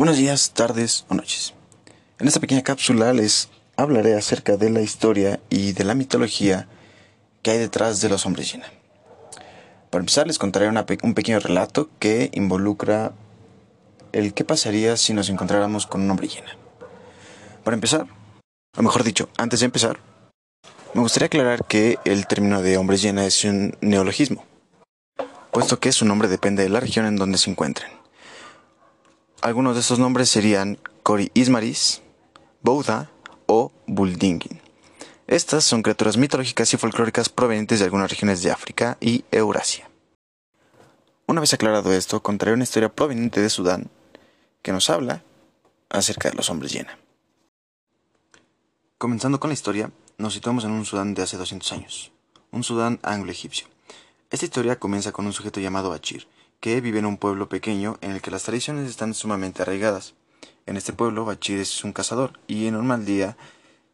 Buenos días, tardes o noches. En esta pequeña cápsula les hablaré acerca de la historia y de la mitología que hay detrás de los hombres llena. Para empezar les contaré un pequeño relato que involucra el qué pasaría si nos encontráramos con un hombre llena. Para empezar, o mejor dicho, antes de empezar, me gustaría aclarar que el término de hombres llena es un neologismo, puesto que su nombre depende de la región en donde se encuentren. Algunos de estos nombres serían Cori Ismaris, Bouda o Buldingin. Estas son criaturas mitológicas y folclóricas provenientes de algunas regiones de África y Eurasia. Una vez aclarado esto, contaré una historia proveniente de Sudán que nos habla acerca de los hombres llena. Comenzando con la historia, nos situamos en un Sudán de hace 200 años, un Sudán anglo-egipcio. Esta historia comienza con un sujeto llamado Bachir, que vive en un pueblo pequeño en el que las tradiciones están sumamente arraigadas. En este pueblo, Bachir es un cazador y en un mal día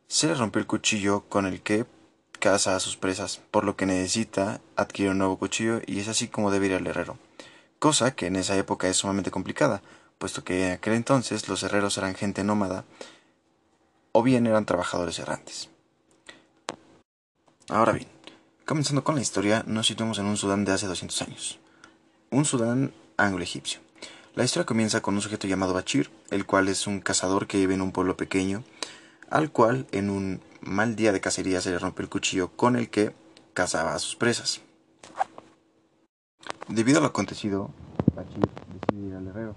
se le rompió el cuchillo con el que caza a sus presas, por lo que necesita adquirir un nuevo cuchillo y es así como debe ir al herrero. Cosa que en esa época es sumamente complicada, puesto que en aquel entonces los herreros eran gente nómada o bien eran trabajadores errantes. Ahora bien, comenzando con la historia, nos situamos en un Sudán de hace 200 años un Sudán anglo-egipcio. La historia comienza con un sujeto llamado Bachir, el cual es un cazador que vive en un pueblo pequeño, al cual en un mal día de cacería se le rompe el cuchillo con el que cazaba a sus presas. Debido a lo acontecido, Bachir decide ir al herrero.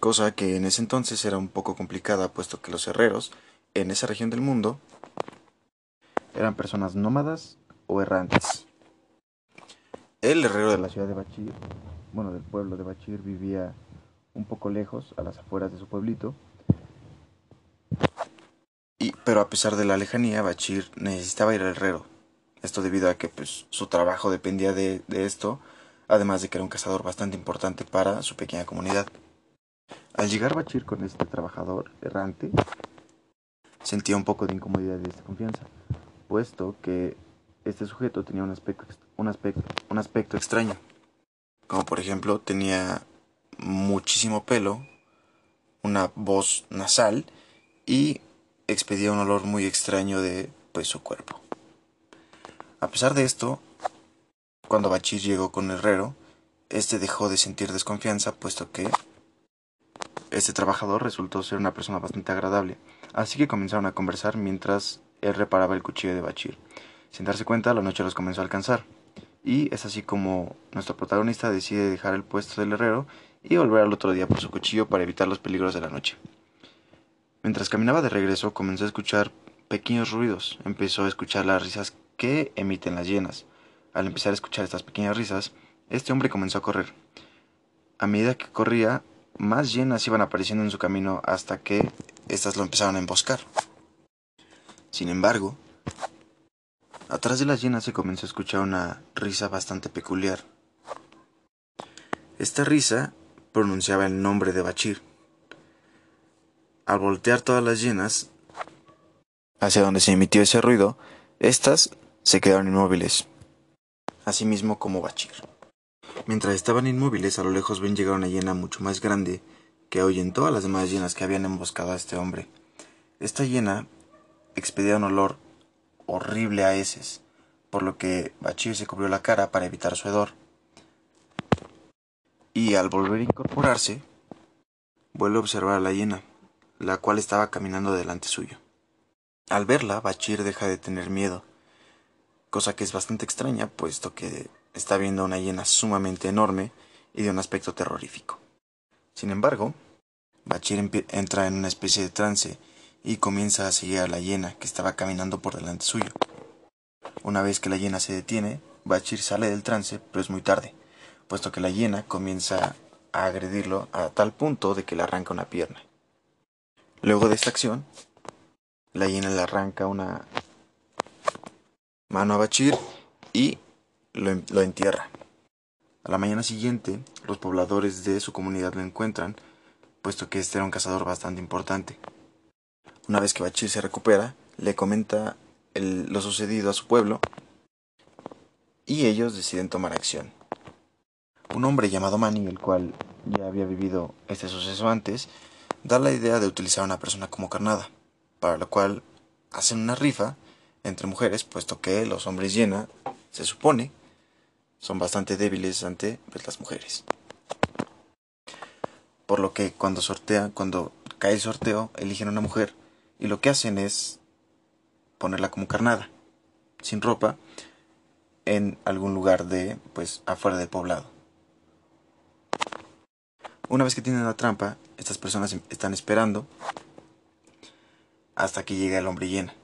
Cosa que en ese entonces era un poco complicada, puesto que los herreros en esa región del mundo eran personas nómadas o errantes. El herrero de la ciudad de Bachir, bueno, del pueblo de Bachir, vivía un poco lejos, a las afueras de su pueblito. Y, pero a pesar de la lejanía, Bachir necesitaba ir al herrero. Esto debido a que pues, su trabajo dependía de, esto, además de que era un cazador bastante importante para su pequeña comunidad. Al llegar Bachir con este trabajador errante, sentía un poco de incomodidad y desconfianza, puesto que este sujeto tenía un aspecto, un aspecto, un aspecto extraño. Como por ejemplo tenía muchísimo pelo, una voz nasal y expedía un olor muy extraño de pues, su cuerpo. A pesar de esto, cuando Bachir llegó con herrero, este dejó de sentir desconfianza puesto que este trabajador resultó ser una persona bastante agradable, así que comenzaron a conversar mientras él reparaba el cuchillo de Bachir. Sin darse cuenta, la noche los comenzó a alcanzar. Y es así como nuestro protagonista decide dejar el puesto del herrero y volver al otro día por su cuchillo para evitar los peligros de la noche. Mientras caminaba de regreso, comenzó a escuchar pequeños ruidos. Empezó a escuchar las risas que emiten las hienas. Al empezar a escuchar estas pequeñas risas, este hombre comenzó a correr. A medida que corría, más hienas iban apareciendo en su camino hasta que éstas lo empezaron a emboscar. Sin embargo, Atrás de las llenas se comenzó a escuchar una risa bastante peculiar. Esta risa pronunciaba el nombre de Bachir. Al voltear todas las llenas hacia donde se emitió ese ruido, éstas se quedaron inmóviles, asimismo como Bachir. Mientras estaban inmóviles, a lo lejos ven llegar una hiena mucho más grande que en todas las demás llenas que habían emboscado a este hombre. Esta hiena expedía un olor horrible a heces, por lo que Bachir se cubrió la cara para evitar su hedor. Y al volver a incorporarse, vuelve a observar a la hiena, la cual estaba caminando delante suyo. Al verla, Bachir deja de tener miedo, cosa que es bastante extraña, puesto que está viendo una hiena sumamente enorme y de un aspecto terrorífico. Sin embargo, Bachir entra en una especie de trance y comienza a seguir a la hiena que estaba caminando por delante suyo. Una vez que la hiena se detiene, Bachir sale del trance, pero es muy tarde, puesto que la hiena comienza a agredirlo a tal punto de que le arranca una pierna. Luego de esta acción, la hiena le arranca una mano a Bachir y lo, lo entierra. A la mañana siguiente, los pobladores de su comunidad lo encuentran, puesto que este era un cazador bastante importante. Una vez que Bachir se recupera, le comenta lo sucedido a su pueblo y ellos deciden tomar acción. Un hombre llamado Mani, el cual ya había vivido este suceso antes, da la idea de utilizar a una persona como carnada, para lo cual hacen una rifa entre mujeres, puesto que los hombres llena, se supone, son bastante débiles ante pues, las mujeres. Por lo que cuando sortean, cuando cae el sorteo, eligen a una mujer y lo que hacen es ponerla como carnada, sin ropa, en algún lugar de, pues, afuera del poblado. Una vez que tienen la trampa, estas personas em, están esperando hasta que llegue el hombre llena.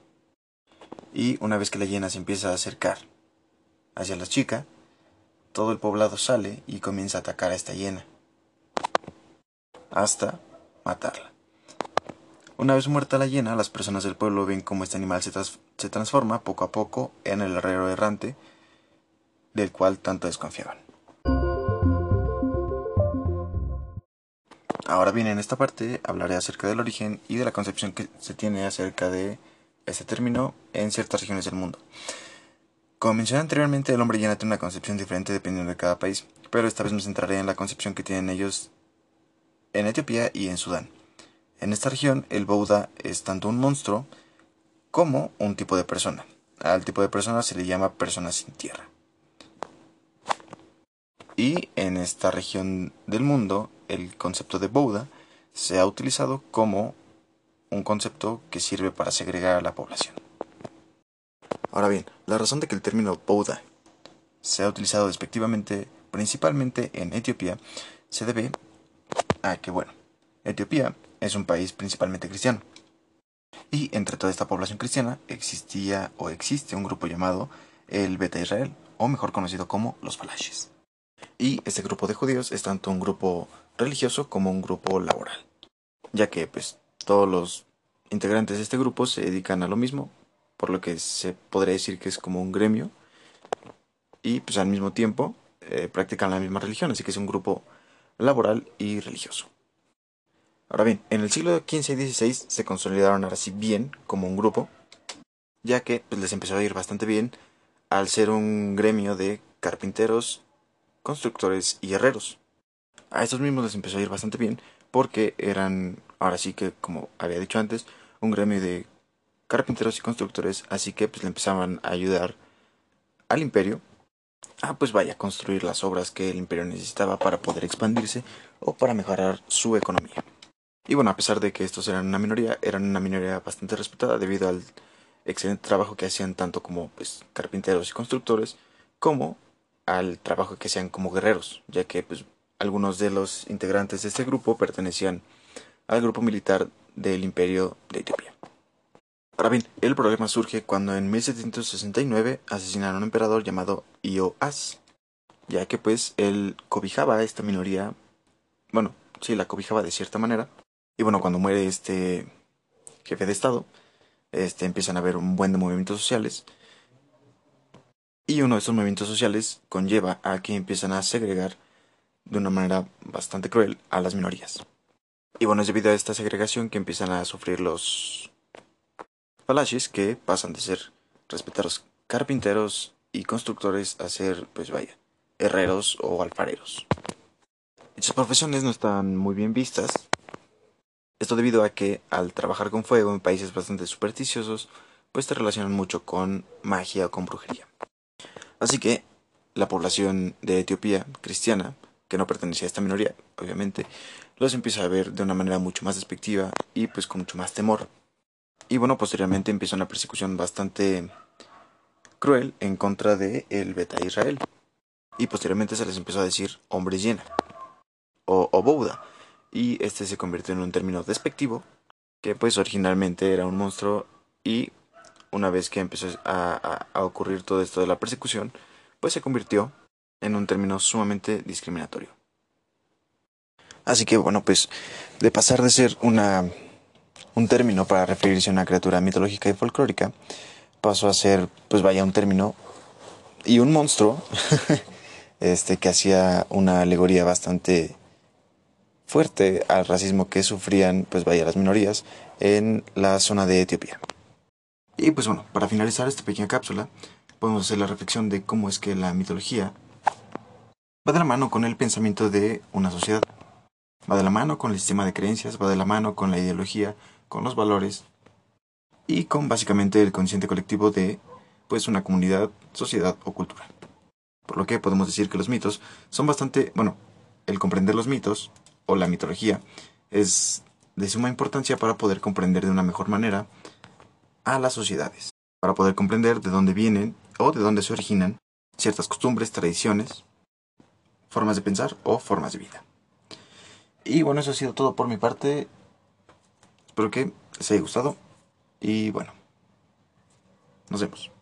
Y una vez que la llena se empieza a acercar hacia la chica, todo el poblado sale y comienza a atacar a esta hiena. Hasta matarla. Una vez muerta la hiena, las personas del pueblo ven cómo este animal se, se transforma poco a poco en el herrero errante del cual tanto desconfiaban. Ahora bien, en esta parte hablaré acerca del origen y de la concepción que se tiene acerca de este término en ciertas regiones del mundo. Como mencioné anteriormente, el hombre llena tiene una concepción diferente dependiendo de cada país, pero esta vez me centraré en la concepción que tienen ellos en Etiopía y en Sudán. En esta región, el Bouddha es tanto un monstruo como un tipo de persona. Al tipo de persona se le llama persona sin tierra. Y en esta región del mundo, el concepto de Bouddha se ha utilizado como un concepto que sirve para segregar a la población. Ahora bien, la razón de que el término Bouddha sea utilizado despectivamente principalmente en Etiopía se debe a que, bueno, Etiopía es un país principalmente cristiano. Y entre toda esta población cristiana existía o existe un grupo llamado el Beta Israel, o mejor conocido como los Falashes. Y este grupo de judíos es tanto un grupo religioso como un grupo laboral, ya que pues todos los integrantes de este grupo se dedican a lo mismo, por lo que se podría decir que es como un gremio y pues al mismo tiempo eh, practican la misma religión, así que es un grupo laboral y religioso. Ahora bien, en el siglo XV y XVI se consolidaron ahora sí bien como un grupo, ya que pues, les empezó a ir bastante bien al ser un gremio de carpinteros, constructores y herreros. A estos mismos les empezó a ir bastante bien porque eran, ahora sí que como había dicho antes, un gremio de carpinteros y constructores, así que pues le empezaban a ayudar al imperio a pues vaya a construir las obras que el imperio necesitaba para poder expandirse o para mejorar su economía. Y bueno, a pesar de que estos eran una minoría, eran una minoría bastante respetada debido al excelente trabajo que hacían tanto como pues carpinteros y constructores como al trabajo que hacían como guerreros, ya que pues algunos de los integrantes de este grupo pertenecían al grupo militar del imperio de Etiopía. Ahora bien, el problema surge cuando en 1769 asesinaron a un emperador llamado Ioas, ya que pues él cobijaba a esta minoría, bueno, sí, la cobijaba de cierta manera, y bueno, cuando muere este jefe de estado, este empiezan a haber un buen de movimientos sociales, y uno de estos movimientos sociales conlleva a que empiezan a segregar de una manera bastante cruel a las minorías. Y bueno, es debido a esta segregación que empiezan a sufrir los Falashis que pasan de ser respetados carpinteros y constructores a ser, pues vaya, herreros o alfareros. Dichas profesiones no están muy bien vistas. Esto debido a que al trabajar con fuego en países bastante supersticiosos, pues te relacionan mucho con magia o con brujería. Así que la población de Etiopía cristiana, que no pertenecía a esta minoría, obviamente, los empieza a ver de una manera mucho más despectiva y pues con mucho más temor y bueno, posteriormente empieza una persecución bastante cruel en contra de el Beta Israel. Y posteriormente se les empezó a decir hombre llena o, o Bouda. Y este se convirtió en un término despectivo que pues originalmente era un monstruo y una vez que empezó a, a, ocurrir todo esto de la persecución, pues se convirtió en un término sumamente discriminatorio. Así que bueno, pues de pasar de ser una un término para referirse a una criatura mitológica y folclórica, pasó a ser, pues vaya, un término y un monstruo, este, que hacía una alegoría bastante fuerte al racismo que sufrían, pues vaya, las minorías en la zona de Etiopía. Y pues bueno, para finalizar esta pequeña cápsula, podemos hacer la reflexión de cómo es que la mitología va de la mano con el pensamiento de una sociedad. Va de la mano con el sistema de creencias, va de la mano con la ideología, con los valores y con básicamente el consciente colectivo de pues una comunidad, sociedad o cultura. Por lo que podemos decir que los mitos son bastante, bueno, el comprender los mitos o la mitología es de suma importancia para poder comprender de una mejor manera a las sociedades, para poder comprender de dónde vienen o de dónde se originan ciertas costumbres, tradiciones, formas de pensar o formas de vida. Y bueno, eso ha sido todo por mi parte. Espero que les haya gustado y bueno, nos vemos.